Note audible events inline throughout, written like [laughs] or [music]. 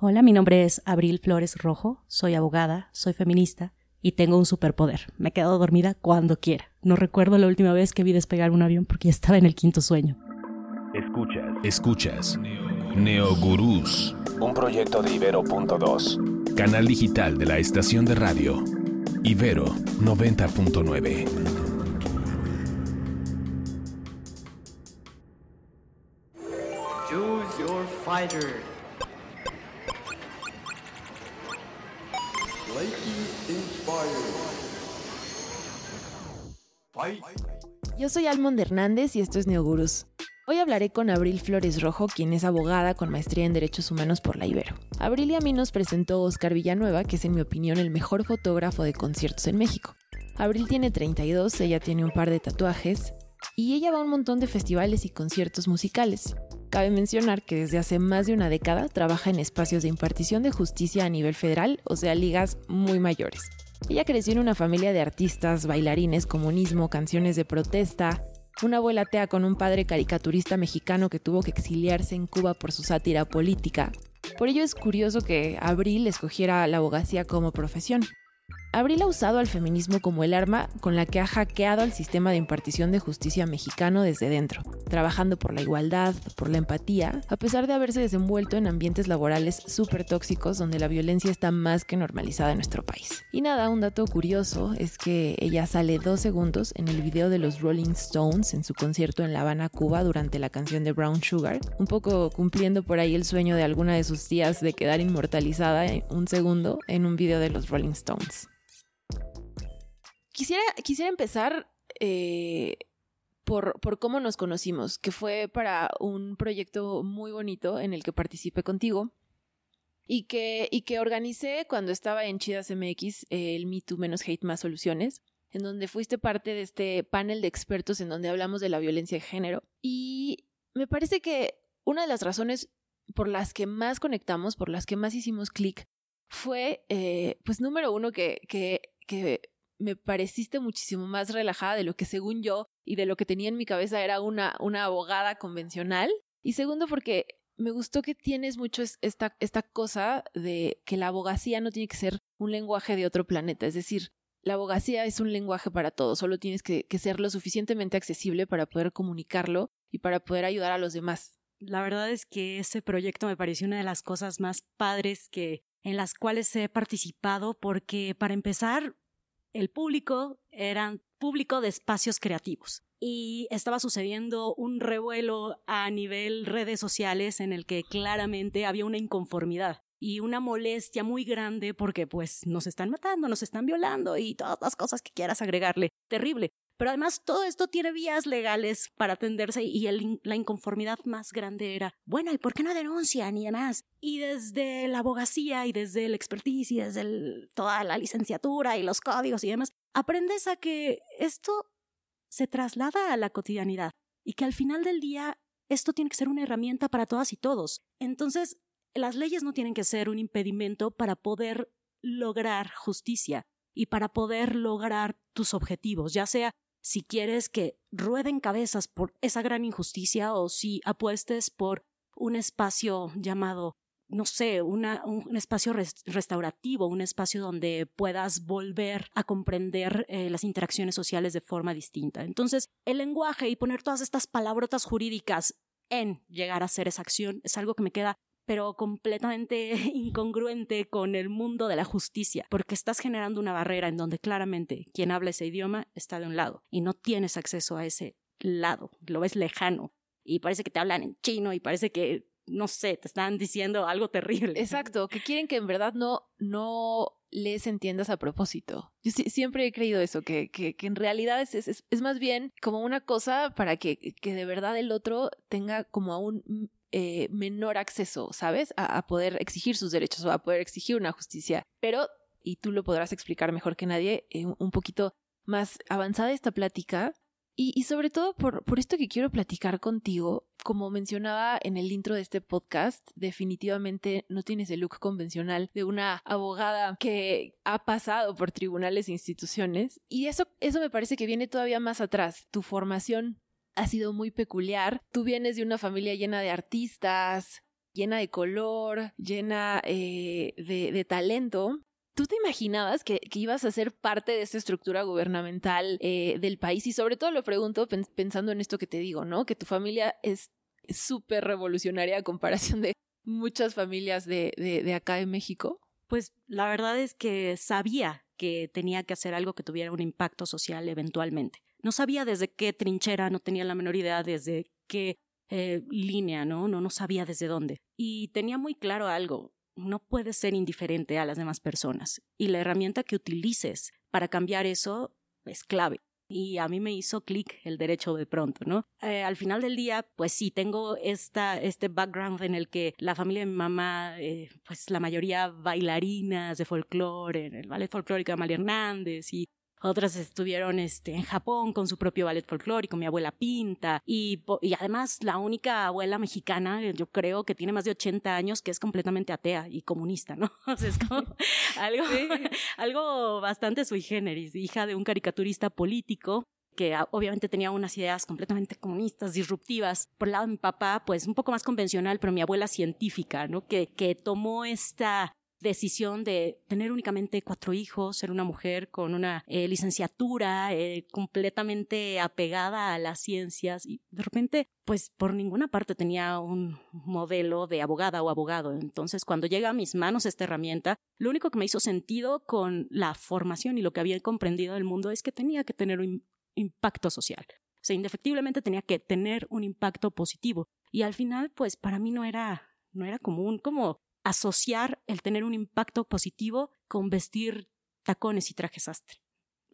Hola, mi nombre es Abril Flores Rojo, soy abogada, soy feminista y tengo un superpoder. Me quedo dormida cuando quiera. No recuerdo la última vez que vi despegar un avión porque ya estaba en el quinto sueño. Escuchas. Escuchas. Neogurús. Un proyecto de Ibero.2. Canal digital de la estación de radio. Ibero 90.9. Choose your fighter. Yo soy Almond Hernández y esto es Neogurus. Hoy hablaré con Abril Flores Rojo, quien es abogada con maestría en Derechos Humanos por la Ibero. Abril y a mí nos presentó Oscar Villanueva, que es en mi opinión el mejor fotógrafo de conciertos en México. Abril tiene 32, ella tiene un par de tatuajes y ella va a un montón de festivales y conciertos musicales. Cabe mencionar que desde hace más de una década trabaja en espacios de impartición de justicia a nivel federal, o sea, ligas muy mayores. Ella creció en una familia de artistas, bailarines, comunismo, canciones de protesta, una abuela atea con un padre caricaturista mexicano que tuvo que exiliarse en Cuba por su sátira política. Por ello es curioso que Abril escogiera la abogacía como profesión. Abril ha usado al feminismo como el arma con la que ha hackeado al sistema de impartición de justicia mexicano desde dentro, trabajando por la igualdad, por la empatía, a pesar de haberse desenvuelto en ambientes laborales súper tóxicos donde la violencia está más que normalizada en nuestro país. Y nada, un dato curioso es que ella sale dos segundos en el video de los Rolling Stones en su concierto en La Habana, Cuba, durante la canción de Brown Sugar, un poco cumpliendo por ahí el sueño de alguna de sus tías de quedar inmortalizada en un segundo en un video de los Rolling Stones. Quisiera, quisiera empezar eh, por, por, cómo nos conocimos, que fue para un proyecto muy bonito en el que participé contigo y que, y que organicé cuando estaba en Chidas MX, el Me Too Menos Hate Más Soluciones, en donde fuiste parte de este panel de expertos en donde hablamos de la violencia de género. Y me parece que una de las razones por las que más conectamos, por las que más hicimos clic, fue, eh, pues número uno, que, que, que me pareciste muchísimo más relajada de lo que según yo y de lo que tenía en mi cabeza era una, una abogada convencional. Y segundo, porque me gustó que tienes mucho esta, esta cosa de que la abogacía no tiene que ser un lenguaje de otro planeta. Es decir, la abogacía es un lenguaje para todos, solo tienes que, ser lo suficientemente accesible para poder comunicarlo y para poder ayudar a los demás. La verdad es que ese proyecto me pareció una de las cosas más padres que en las cuales he participado porque para empezar el público era público de espacios creativos y estaba sucediendo un revuelo a nivel redes sociales en el que claramente había una inconformidad y una molestia muy grande porque pues nos están matando, nos están violando y todas las cosas que quieras agregarle. Terrible. Pero además todo esto tiene vías legales para atenderse y la inconformidad más grande era, bueno, ¿y por qué no denuncian y demás? Y desde la abogacía y desde el expertise y desde toda la licenciatura y los códigos y demás, aprendes a que esto se traslada a la cotidianidad y que al final del día esto tiene que ser una herramienta para todas y todos. Entonces, las leyes no tienen que ser un impedimento para poder lograr justicia y para poder lograr tus objetivos, ya sea si quieres que rueden cabezas por esa gran injusticia o si apuestes por un espacio llamado, no sé, un espacio restaurativo, un espacio donde puedas volver a comprender eh, las interacciones sociales de forma distinta. Entonces, el lenguaje y poner todas estas palabrotas jurídicas en llegar a hacer esa acción es algo que me queda pero completamente [laughs] incongruente con el mundo de la justicia, porque estás generando una barrera en donde claramente quien habla ese idioma está de un lado y no tienes acceso a ese lado, lo ves lejano y parece que te hablan en chino y parece que no sé, te están diciendo algo terrible. Exacto, que quieren que en verdad no, no les entiendas a propósito. Yo siempre he creído eso, que, que, en realidad es, es, es, más bien como una cosa para que, que de verdad el otro tenga como aún eh, menor acceso, ¿sabes? A, poder exigir sus derechos o a poder exigir una justicia. Pero, y tú lo podrás explicar mejor que nadie, eh, un poquito más avanzada esta plática. Y, sobre todo por, por esto que quiero platicar contigo, como mencionaba en el intro de este podcast, definitivamente no tienes el look convencional de una abogada que ha pasado por tribunales e instituciones. Y eso, eso me parece que viene todavía más atrás. Tu formación ha sido muy peculiar. Tú vienes de una familia llena de artistas, llena de color, llena eh, de, talento. ¿Tú te imaginabas que, ibas a ser parte de esta estructura gubernamental eh, del país? Y sobre todo lo pregunto pensando en esto que te digo, ¿no? Que tu familia es súper revolucionaria a comparación de muchas familias de, de acá de México. Pues la verdad es que sabía que tenía que hacer algo que tuviera un impacto social eventualmente. No sabía desde qué trinchera, no tenía la menor idea desde qué eh, línea, ¿no? ¿no? No sabía desde dónde. Y tenía muy claro algo, no puedes ser indiferente a las demás personas. Y la herramienta que utilices para cambiar eso es clave. Y a mí me hizo clic el derecho de pronto, ¿no? Eh, al final del día, pues sí, tengo esta, este background en el que la familia de mi mamá, eh, pues la mayoría bailarinas de folclore, en el ballet folclórico de Amalia Hernández y otras estuvieron este, en Japón con su propio ballet folclórico, mi abuela Pinta, y, y además la única abuela mexicana, yo creo que tiene más de 80 años, que es completamente atea y comunista, ¿no? [laughs] O sea, es como [laughs] algo, [laughs] algo bastante sui generis, hija de un caricaturista político que obviamente tenía unas ideas completamente comunistas, disruptivas. Por el lado de mi papá, pues un poco más convencional, pero mi abuela científica, ¿no? Que, que tomó esta decisión de tener únicamente cuatro hijos, ser una mujer con una eh, licenciatura eh, completamente apegada a las ciencias y de repente pues por ninguna parte tenía un modelo de abogada o abogado. Entonces cuando llega a mis manos esta herramienta, lo único que me hizo sentido con la formación y lo que había comprendido del mundo es que tenía que tener un impacto social. O sea, indefectiblemente tenía que tener un impacto positivo. Y al final, pues para mí no era, no era común como asociar el tener un impacto positivo con vestir tacones y trajes sastre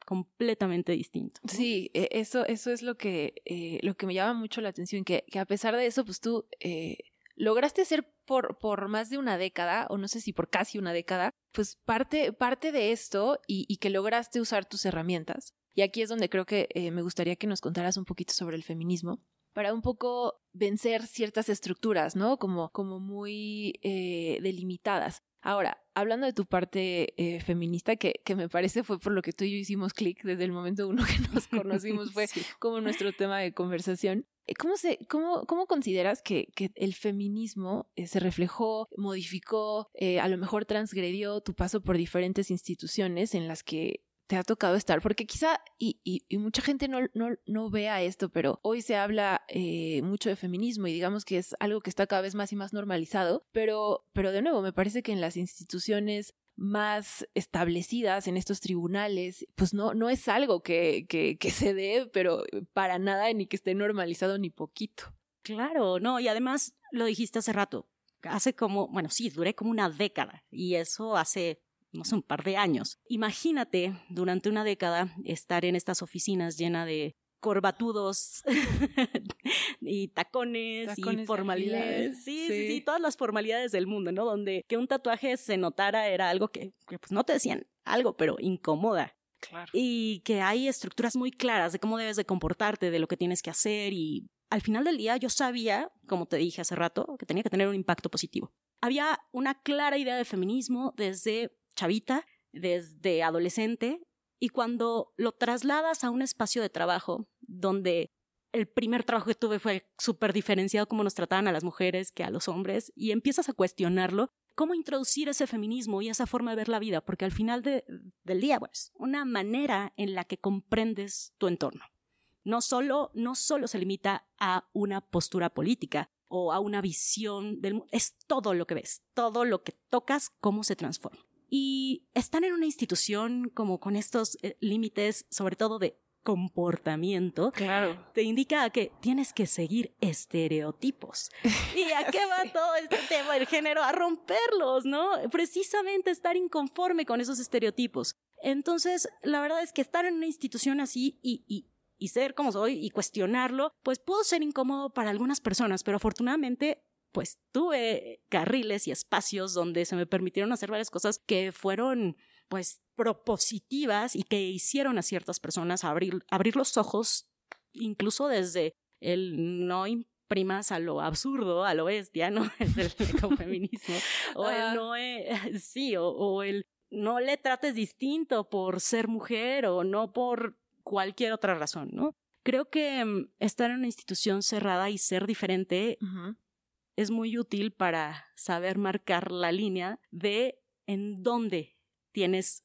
completamente distinto. Sí, e, eso, eso es lo que, eh, lo que me llama mucho la atención, que, que a pesar de eso, pues tú eh, lograste ser por, por más de una década, o no sé si por casi una década, pues parte, parte de esto y, y que lograste usar tus herramientas. Y aquí es donde creo que eh, me gustaría que nos contaras un poquito sobre el feminismo para un poco vencer ciertas estructuras, ¿no? Como, como muy eh, delimitadas. Ahora, hablando de tu parte eh, feminista, que, que, me parece fue por lo que tú y yo hicimos clic desde el momento uno que nos conocimos, [laughs] fue como nuestro tema de conversación. Eh, ¿Cómo, se, cómo, cómo consideras que, que el feminismo se reflejó, modificó, a lo mejor transgredió tu paso por diferentes instituciones en las que te ha tocado estar? Porque quizá, y, mucha gente no, no, no, vea esto, pero hoy se habla eh, mucho de feminismo y digamos que es algo que está cada vez más y más normalizado, pero, pero de nuevo, me parece que en las instituciones más establecidas en estos tribunales, pues no, no es algo que, que se dé, pero para nada ni que esté normalizado ni poquito. Claro, no, y además lo dijiste hace rato, hace como, bueno, sí, duré como una década y eso hace no sé, un par de años. Imagínate durante una década estar en estas oficinas llenas de corbatudos [laughs] y tacones, y formalidades. Sí, sí, sí, todas las formalidades del mundo, ¿no? Donde que un tatuaje se notara era algo que, pues no te decían algo, pero incomoda. Claro. Y que hay estructuras muy claras de cómo debes de comportarte, de lo que tienes que hacer y al final del día yo sabía, como te dije hace rato, que tenía que tener un impacto positivo. Había una clara idea de feminismo desde chavita, desde adolescente, y cuando lo trasladas a un espacio de trabajo donde el primer trabajo que tuve fue súper diferenciado cómo nos trataban a las mujeres que a los hombres, y empiezas a cuestionarlo, cómo introducir ese feminismo y esa forma de ver la vida, porque al final del día, pues, una manera en la que comprendes tu entorno. No solo, no solo se limita a una postura política o a una visión del mundo, es todo lo que ves, todo lo que tocas, cómo se transforma. Y están en una institución como con estos eh, límites, sobre todo de comportamiento, claro. te indica que tienes que seguir estereotipos. [laughs] ¿Y a qué va todo este tema del género? A romperlos, ¿no? Precisamente estar inconforme con esos estereotipos. Entonces, la verdad es que estar en una institución así y, y, y ser como soy y cuestionarlo, pues pudo ser incómodo para algunas personas, pero afortunadamente pues tuve carriles y espacios donde se me permitieron hacer varias cosas que fueron pues propositivas y que hicieron a ciertas personas abrir, abrir los ojos, incluso desde el no imprimas a lo absurdo, a lo bestia, ¿no? [laughs] Es el ecofeminismo. [laughs] o el no, [laughs] sí, o el no le trates distinto por ser mujer o no por cualquier otra razón, ¿no? Creo que mm, estar en una institución cerrada y ser diferente es muy útil para saber marcar la línea de en dónde tienes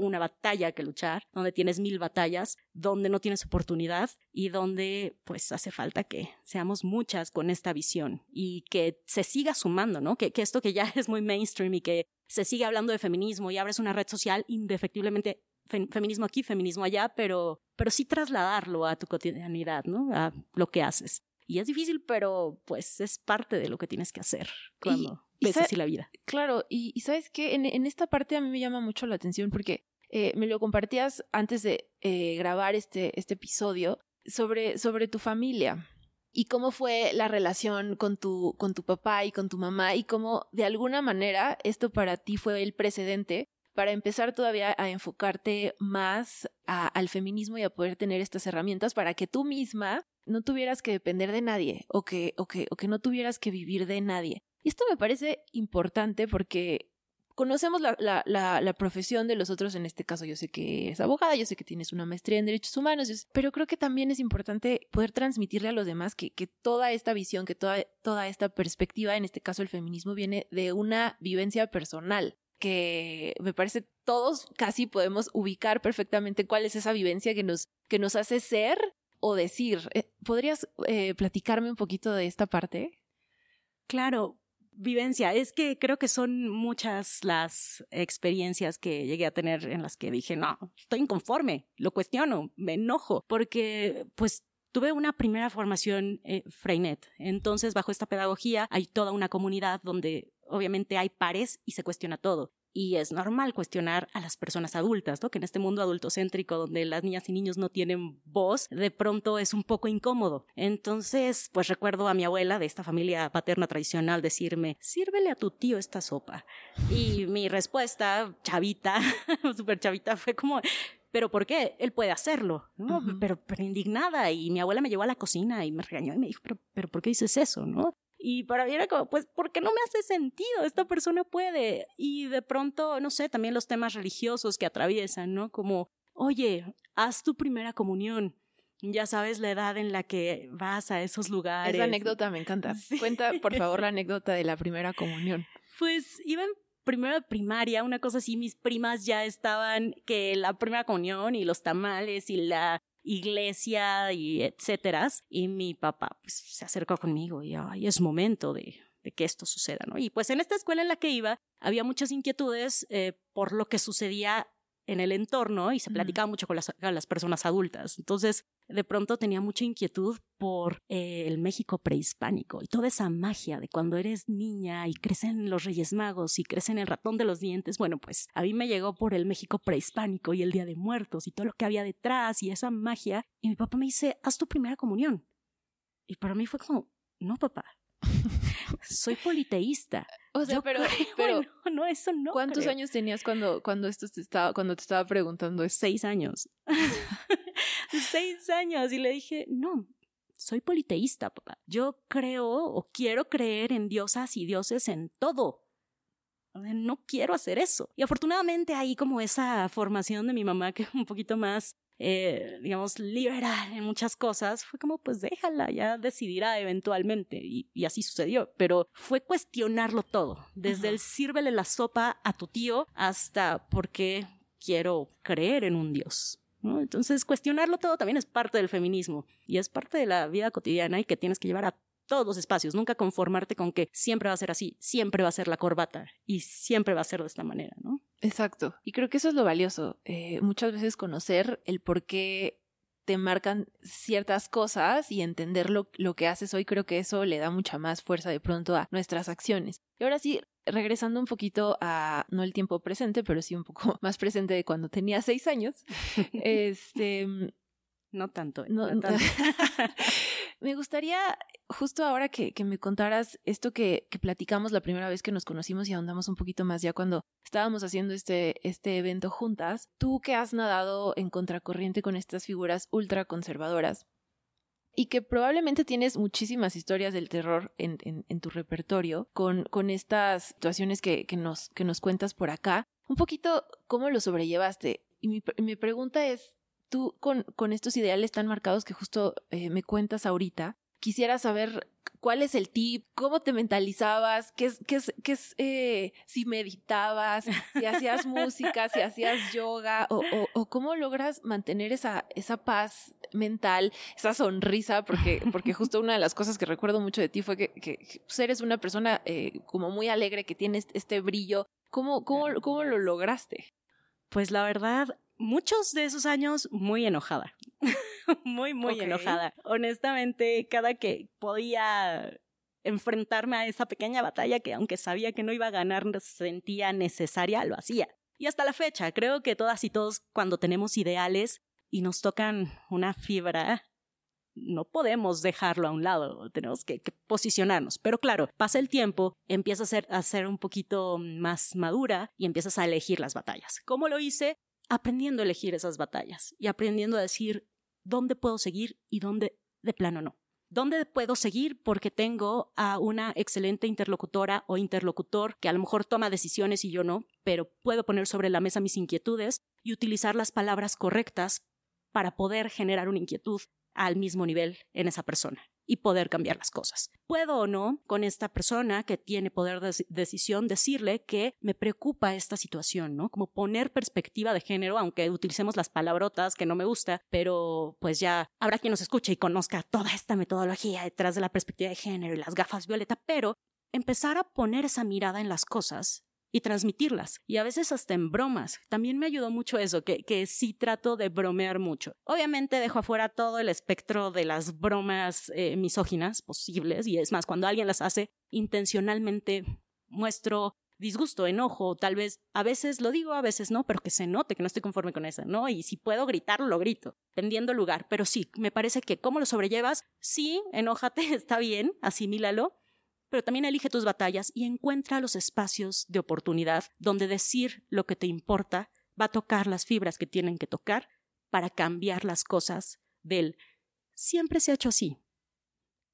una batalla que luchar, donde tienes mil batallas, donde no tienes oportunidad y donde pues hace falta que seamos muchas con esta visión y que se siga sumando, ¿no? Que, esto que ya [laughs] es muy mainstream y que se sigue hablando de feminismo y abres una red social, indefectiblemente feminismo aquí, feminismo allá, pero, pero sí trasladarlo a tu cotidianidad, ¿no? A lo que haces. Y es difícil, pero pues es parte de lo que tienes que hacer cuando ves así la vida. Claro, y, sabes que en, en, esta parte a mí me llama mucho la atención porque eh, me lo compartías antes de eh, grabar este, este episodio sobre, sobre tu familia y cómo fue la relación con tu, con tu papá y con tu mamá y cómo de alguna manera esto para ti fue el precedente para empezar todavía a enfocarte más al feminismo y a poder tener estas herramientas para que tú misma no tuvieras que depender de nadie o que, o que, o que no tuvieras que vivir de nadie. Y esto me parece importante porque conocemos la, la, la, profesión de los otros, en este caso yo sé que eres abogada, yo sé que tienes una maestría en derechos humanos, pero creo que también es importante poder transmitirle a los demás que, que toda esta visión, que toda, toda esta perspectiva, en este caso el feminismo, viene de una vivencia personal que me parece todos casi podemos ubicar perfectamente cuál es esa vivencia que nos, que nos hace ser o decir. ¿Podrías eh, platicarme un poquito de esta parte? Claro, vivencia. Es que creo que son muchas las experiencias que llegué a tener en las que dije, no, estoy inconforme, lo cuestiono, me enojo, porque pues Tuve una primera formación eh, Freinet, entonces bajo esta pedagogía hay toda una comunidad donde obviamente hay pares y se cuestiona todo. Y es normal cuestionar a las personas adultas, ¿no? Que en este mundo adultocéntrico donde las niñas y niños no tienen voz, de pronto es un poco incómodo. Entonces, pues recuerdo a mi abuela de esta familia paterna tradicional decirme, sírvele a tu tío esta sopa. Y mi respuesta, chavita, [laughs] súper chavita, fue como, pero ¿por qué? Él puede hacerlo, ¿no? pero, pero indignada. Y mi abuela me llevó a la cocina y me regañó y me dijo, pero, pero ¿por qué dices eso, no? Y para mí era como, pues, ¿por qué no me hace sentido? Esta persona puede. Y de pronto, no sé, también los temas religiosos que atraviesan, ¿no? Como, oye, haz tu primera comunión. Ya sabes la edad en la que vas a esos lugares. Esa anécdota me encanta. Cuenta, por favor, la [laughs] anécdota de la primera comunión. Pues iba en primero de primaria, una cosa así, mis primas ya estaban que la primera comunión y los tamales y la iglesia y etcétera. Y mi papá pues, se acercó conmigo y es momento de, de, que esto suceda. Y pues en esta escuela en la que iba había muchas inquietudes eh, por lo que sucedía en el entorno y se platicaba mucho con las, las, personas adultas. Entonces, de pronto tenía mucha inquietud por eh, el México prehispánico y toda esa magia de cuando eres niña y crecen los Reyes Magos y crecen el ratón de los dientes. Bueno, pues a mí me llegó por el México prehispánico y el Día de Muertos y todo lo que había detrás y esa magia. Y mi papá me dice, haz tu primera comunión. Y para mí fue como, no, papá, soy politeísta. O sea, pero, pero [laughs] no, eso no. ¿Cuántos años tenías cuando, cuando esto te estaba, cuando te estaba preguntando Seis años. [laughs] Seis años. Y le dije, no, soy politeísta, papá. Yo creo o quiero creer en diosas y dioses en todo. No quiero hacer eso. Y afortunadamente ahí como esa formación de mi mamá que es un poquito más eh, digamos, liberal en muchas cosas, fue como, pues déjala, ya decidirá eventualmente. Y, así sucedió. Pero fue cuestionarlo todo, desde el sírvele la sopa a tu tío hasta por qué quiero creer en un Dios. ¿no? Entonces, cuestionarlo todo también es parte del feminismo y es parte de la vida cotidiana y que tienes que llevar a todos los espacios, nunca conformarte con que siempre va a ser así, siempre va a ser la corbata y siempre va a ser de esta manera, ¿no? Exacto. Y creo que eso es lo valioso. Eh, muchas veces conocer el por qué te marcan ciertas cosas y entender lo, lo, que haces hoy, creo que eso le da mucha más fuerza de pronto a nuestras acciones. Y ahora sí, regresando un poquito a, no el tiempo presente, pero sí un poco [laughs] más presente de cuando tenía seis años, [laughs] este... No tanto. No, tanto. [laughs] Me gustaría, justo ahora que, me contaras esto que, platicamos la primera vez que nos conocimos y ahondamos un poquito más ya cuando estábamos haciendo este, este evento juntas, tú que has nadado en contracorriente con estas figuras ultra conservadoras y que probablemente tienes muchísimas historias del terror en, tu repertorio con, con estas situaciones que, que, nos, que nos cuentas por acá, un poquito cómo lo sobrellevaste. Y mi, mi pregunta es, tú con, con estos ideales tan marcados que justo eh, me cuentas ahorita, quisiera saber cuál es el tip, cómo te mentalizabas, qué es, qué es, qué es eh, si meditabas, si hacías música, si hacías yoga, o, o, cómo logras mantener esa, esa paz mental, esa sonrisa, porque, porque justo una de las cosas que recuerdo mucho de ti fue que, que pues, eres una persona eh, como muy alegre, que tienes este brillo. ¿Cómo, cómo, cómo lo lograste? Pues la verdad, muchos de esos años muy enojada. [laughs] muy, muy enojada. Honestamente, cada que podía enfrentarme a esa pequeña batalla que aunque sabía que no iba a ganar, sentía necesaria, lo hacía. Y hasta la fecha, creo que todas y todos cuando tenemos ideales y nos tocan una fibra, no podemos dejarlo a un lado, tenemos que, posicionarnos. Pero claro, pasa el tiempo, empiezas a ser, a ser un poquito más madura y empiezas a elegir las batallas. ¿Cómo lo hice? Aprendiendo a elegir esas batallas y aprendiendo a decir, dónde puedo seguir y dónde de plano no. ¿Dónde puedo seguir? Porque tengo a una excelente interlocutora o interlocutor que a lo mejor toma decisiones y yo no, pero puedo poner sobre la mesa mis inquietudes y utilizar las palabras correctas para poder generar una inquietud al mismo nivel en esa persona y poder cambiar las cosas. Puedo o no con esta persona que tiene poder de decisión decirle que me preocupa esta situación, ¿no? Como poner perspectiva de género, aunque utilicemos las palabrotas que no me gusta, pero pues ya habrá quien nos escuche y conozca toda esta metodología detrás de la perspectiva de género y las gafas violeta, pero empezar a poner esa mirada en las cosas y transmitirlas. Y a veces hasta en bromas. También me ayudó mucho eso, que, que sí trato de bromear mucho. Obviamente dejo afuera todo el espectro de las bromas eh, misóginas posibles. Y es más, cuando alguien las hace, intencionalmente muestro disgusto, enojo, tal vez a veces lo digo, a veces no, pero que se note que no estoy conforme con eso, ¿no? Y si puedo gritarlo, lo grito, tendiendo lugar. Pero sí, me parece que cómo lo sobrellevas, sí, enójate, [laughs] está bien, asimílalo, pero también elige tus batallas y encuentra los espacios de oportunidad donde decir lo que te importa va a tocar las fibras que tienen que tocar para cambiar las cosas del siempre se ha hecho así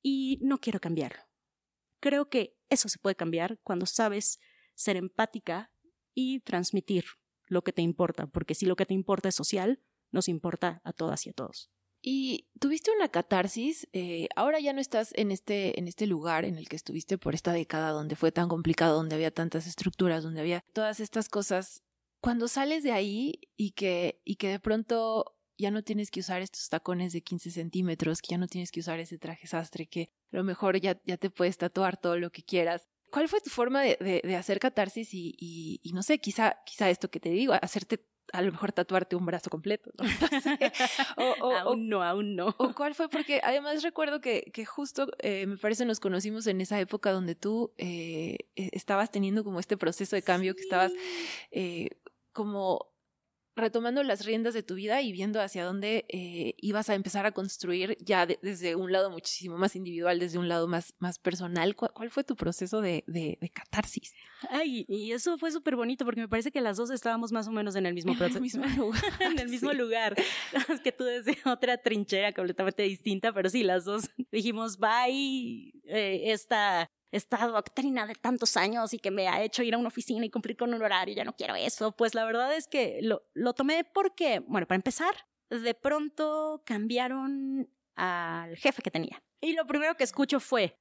y no quiero cambiarlo. Creo que eso se puede cambiar cuando sabes ser empática y transmitir lo que te importa, porque si lo que te importa es social, nos importa a todas y a todos. Y tuviste una catarsis, eh, ahora ya no estás en este, en este lugar en el que estuviste por esta década donde fue tan complicado, donde había tantas estructuras, donde había todas estas cosas. Cuando sales de ahí y que, y que de pronto ya no tienes que usar estos tacones de 15 centímetros, que ya no tienes que usar ese traje sastre, que a lo mejor ya, ya te puedes tatuar todo lo que quieras. ¿Cuál fue tu forma de, de, hacer catarsis y, y, y, no sé, quizá, quizá esto que te digo, hacerte a lo mejor tatuarte un brazo completo. ¿no? [laughs] o, aún no, aún no. O cuál fue, porque además recuerdo que, que justo, eh, me parece, nos conocimos en esa época donde tú eh, e, estabas teniendo como este proceso de cambio, que estabas eh, como retomando las riendas de tu vida y viendo hacia dónde eh, ibas a empezar a construir ya desde un lado muchísimo más individual, desde un lado más, más personal. ¿Cuál, fue tu proceso de, de, catarsis? Ay, y eso fue súper bonito porque me parece que las dos estábamos más o menos en el mismo [laughs] proceso. [laughs] En el mismo lugar. en el mismo lugar. [laughs] Es que tú desde otra trinchera completamente distinta, pero sí, las dos dijimos, bye, eh, esta esta doctrina de tantos años y que me ha hecho ir a una oficina y cumplir con un horario, ya no quiero eso. Pues la verdad es que lo, lo tomé porque, bueno, para empezar, de pronto cambiaron al jefe que tenía. Y lo primero que escucho fue,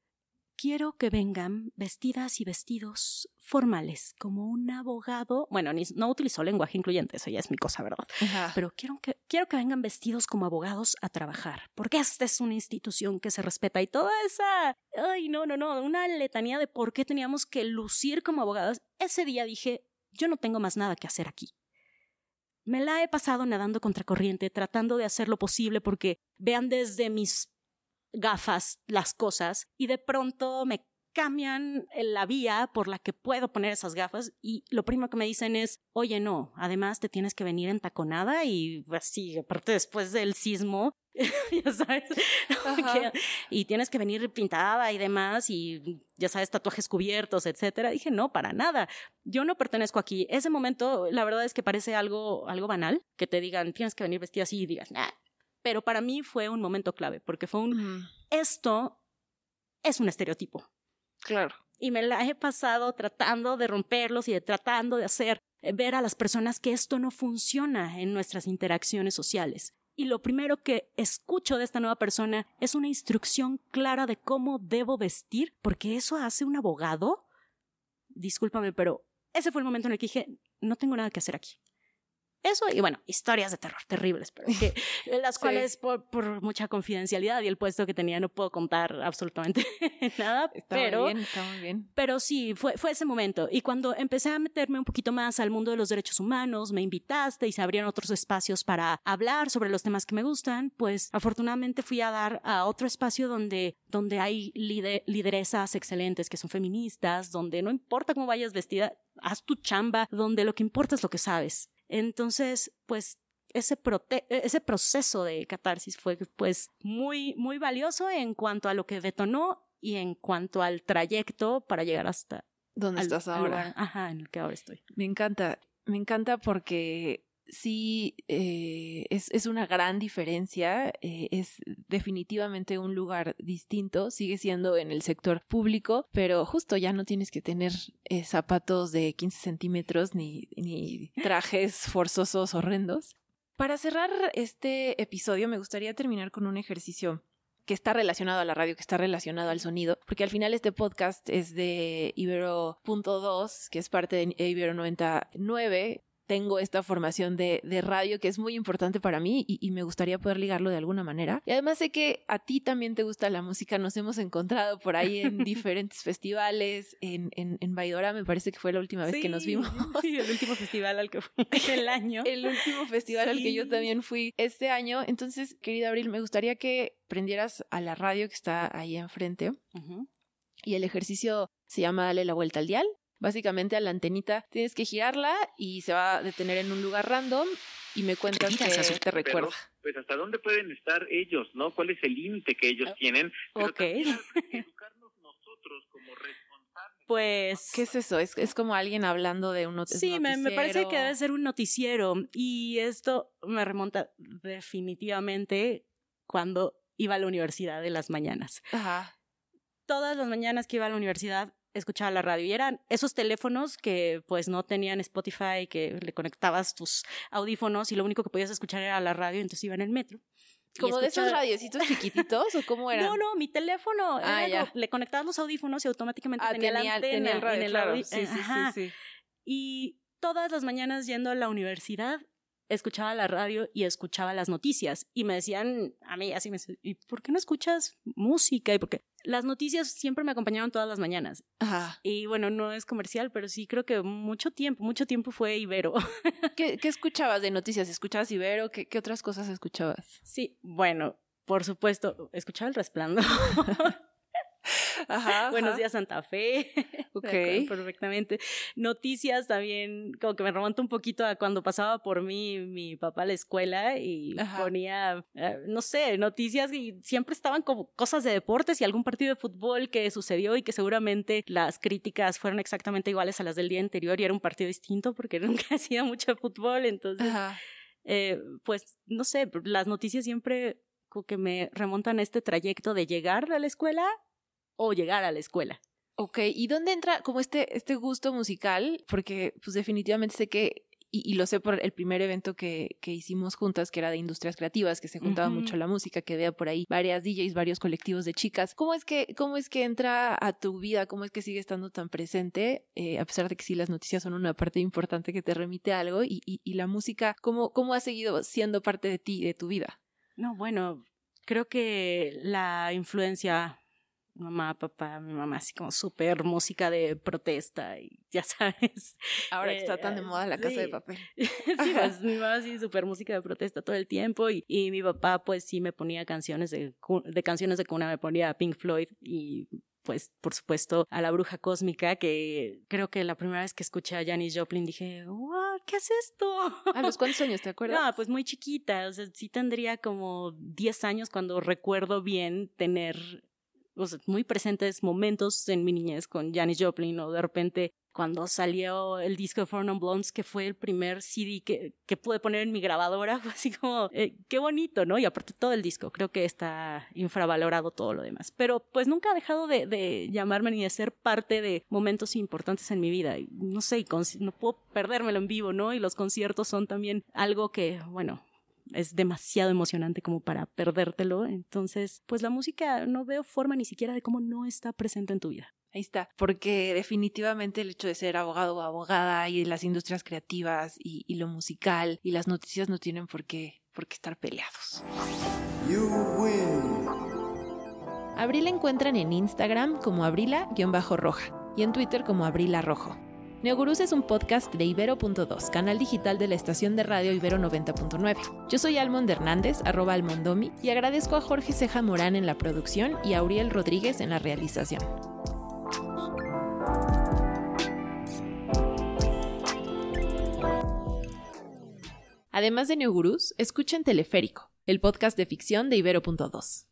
quiero que vengan vestidas y vestidos formales, como un abogado. Bueno, no utilizó lenguaje incluyente, eso ya es mi cosa, ¿verdad? Pero quiero que, quiero que vengan vestidos como abogados a trabajar, porque esta es una institución que se respeta y toda esa. Ay, no, no, no, una letanía de por qué teníamos que lucir como abogados. Ese día dije, yo no tengo más nada que hacer aquí. Me la he pasado nadando contracorriente, tratando de hacer lo posible porque vean desde mis gafas las cosas y de pronto me cambian la vía por la que puedo poner esas gafas y lo primero que me dicen es, oye, no, además te tienes que venir en taconada y así, aparte después del sismo, [laughs] ya sabes, y tienes que venir pintada y demás y ya sabes, tatuajes cubiertos, etcétera. Dije, no, para nada, yo no pertenezco aquí. Ese momento, la verdad es que parece algo, algo banal, que te digan, tienes que venir vestida así y digas, nah, pero para mí fue un momento clave, porque fue un, esto es un estereotipo. Claro. Y me la he pasado tratando de romperlos y de tratando de hacer eh, ver a las personas que esto no funciona en nuestras interacciones sociales. y lo primero que escucho de esta nueva persona es una instrucción clara de cómo debo vestir, porque eso hace un abogado. Discúlpame, pero ese fue el momento en el que dije, no tengo nada que hacer aquí. Eso y bueno, historias de terror terribles, pero que, [laughs] las cuales por, por, mucha confidencialidad y el puesto que tenía no puedo contar absolutamente [laughs] nada. Está pero, muy bien, está muy bien. Pero sí, fue, fue ese momento. Y cuando empecé a meterme un poquito más al mundo de los derechos humanos, me invitaste y se abrían otros espacios para hablar sobre los temas que me gustan, pues afortunadamente fui a dar a otro espacio donde, donde hay lideresas excelentes que son feministas, donde no importa cómo vayas vestida, haz tu chamba, donde lo que importa es lo que sabes. Entonces, pues ese, ese proceso de catarsis fue pues muy, muy valioso en cuanto a lo que detonó y en cuanto al trayecto para llegar hasta... ¿Dónde estás ahora? ajá, en el que ahora estoy. Me encanta, me encanta porque sí eh, es, una gran diferencia, eh, es definitivamente un lugar distinto, sigue siendo en el sector público, pero justo ya no tienes que tener eh, zapatos de 15 centímetros ni, ni trajes forzosos horrendos. Para cerrar este episodio me gustaría terminar con un ejercicio que está relacionado a la radio, que está relacionado al sonido, porque al final este podcast es de Ibero.2, que es parte de Ibero 99, tengo esta formación de, de, radio que es muy importante para mí y, y, me gustaría poder ligarlo de alguna manera. Y además sé que a ti también te gusta la música, nos hemos encontrado por ahí en [laughs] diferentes festivales, en, en, en Baidora me parece que fue la última vez que nos vimos. Sí, el último festival al que fui [laughs] el año. el último festival al que yo también fui este año. Entonces, querida Abril, me gustaría que prendieras a la radio que está ahí enfrente. Y el ejercicio se llama Dale la vuelta al dial. Básicamente a la antenita tienes que girarla y se va a detener en un lugar random y me cuentas que te recuerda. pues hasta dónde pueden estar ellos, ¿no? ¿Cuál es el límite que ellos tienen? Pero ok. [laughs] educarnos nosotros como responsables. Pues... ¿Qué es eso? Es, es como alguien hablando de un Sí, me, me, parece que debe ser un noticiero y esto me remonta definitivamente cuando iba a la universidad de las mañanas. Ajá. Todas las mañanas que iba a la universidad escuchaba la radio y eran esos teléfonos que pues no tenían Spotify, que le conectabas tus audífonos y lo único que podías escuchar era la radio, entonces iba en el metro. ¿Como de esos radiocitos [laughs] chiquititos o cómo era? No, no, mi teléfono. Ah, ya. le conectabas los audífonos y automáticamente ah, tenía, tenía, la antena tenía el radio, en el claro. audi- Sí, sí, sí, sí. Y todas las mañanas yendo a la universidad escuchaba la radio y escuchaba las noticias y me decían a mí así me decían, ¿y por qué no escuchas música? Y porque las noticias siempre me acompañaron todas las mañanas. Ajá. Y bueno, no es comercial, pero sí creo que mucho tiempo, mucho tiempo fue Ibero. [laughs] ¿Qué, qué escuchabas de noticias? ¿Escuchabas Ibero? ¿Qué, ¿Qué otras cosas escuchabas? Sí, bueno, por supuesto, escuchaba el resplandor. [laughs] [laughs] Ajá. Buenos ajá. días, Santa Fe. [laughs] Ok. Perfectamente. Noticias también, como que me remonta un poquito a cuando pasaba por mí mi papá a la escuela y Ajá. ponía, eh, no sé, noticias y siempre estaban como cosas de deportes y algún partido de fútbol que sucedió y que seguramente las críticas fueron exactamente iguales a las del día anterior y era un partido distinto porque [laughs] nunca hacía mucho fútbol. Entonces, eh, pues, no sé, las noticias siempre como que me remontan a este trayecto de llegar a la escuela o llegar a la escuela. Ok, ¿y dónde entra como este, este gusto musical? Porque pues definitivamente sé que, y, y lo sé por el primer evento que, que hicimos juntas, que era de industrias creativas, que se juntaba Ujú. mucho la música, que vea por ahí varias DJs, varios colectivos de chicas. ¿Cómo es que, cómo es que entra a tu vida? ¿Cómo es que sigue estando tan presente? Eh, a pesar de que sí las noticias son una parte importante que te remite a algo, y, y, y la música, ¿cómo, ¿cómo ha seguido siendo parte de ti, de tu vida? No, bueno, creo que la influencia, mamá, papá, mi mamá, así como súper música de protesta y ya [laughs] sabes. Ahora que Eh, está tan de moda la casa de papel. [laughs] sí, pues mi mamá sí, súper música de protesta todo el tiempo y, y mi papá pues sí me ponía canciones de, de canciones de cuna, me ponía Pink Floyd y pues por supuesto a la bruja cósmica que creo que la primera vez que escuché a Janis Joplin dije, "What, ¿qué es esto? ¿A los cuántos años te [laughs] acuerdas? No, pues muy chiquita, o sea, sí tendría como 10 años cuando recuerdo bien tener o muy presentes momentos en mi niñez con Janis Joplin o de repente cuando salió el disco de Four Non Blondes, que fue el primer CD que, que pude poner en mi grabadora, [laughs] fue así como, eh, qué bonito, ¿no? Y aparte todo el disco, creo que está infravalorado todo lo demás. Pero pues nunca ha dejado de, llamarme ni de ser parte de momentos importantes en mi vida. No sé, no puedo perdérmelo en vivo, ¿no? Y los conciertos son también algo que, bueno, es demasiado emocionante como para perdértelo. Entonces, pues la música no veo forma ni siquiera de cómo no está presente en tu vida. Ahí está, porque definitivamente el hecho de ser abogado o abogada y las industrias creativas y, y lo musical y las noticias no tienen por qué, por qué estar peleados. Abril encuentran en Instagram como abrila-roja y en Twitter como abrila rojo. Neogurús es un podcast de Ibero.2, canal digital de la estación de radio Ibero 90.9. Yo soy Almond Hernández, arroba almondomi, y agradezco a Jorge Ceja Morán en la producción y a Auriel Rodríguez en la realización. Además de Neogurús, escuchen Teleférico, el podcast de ficción de Ibero.2.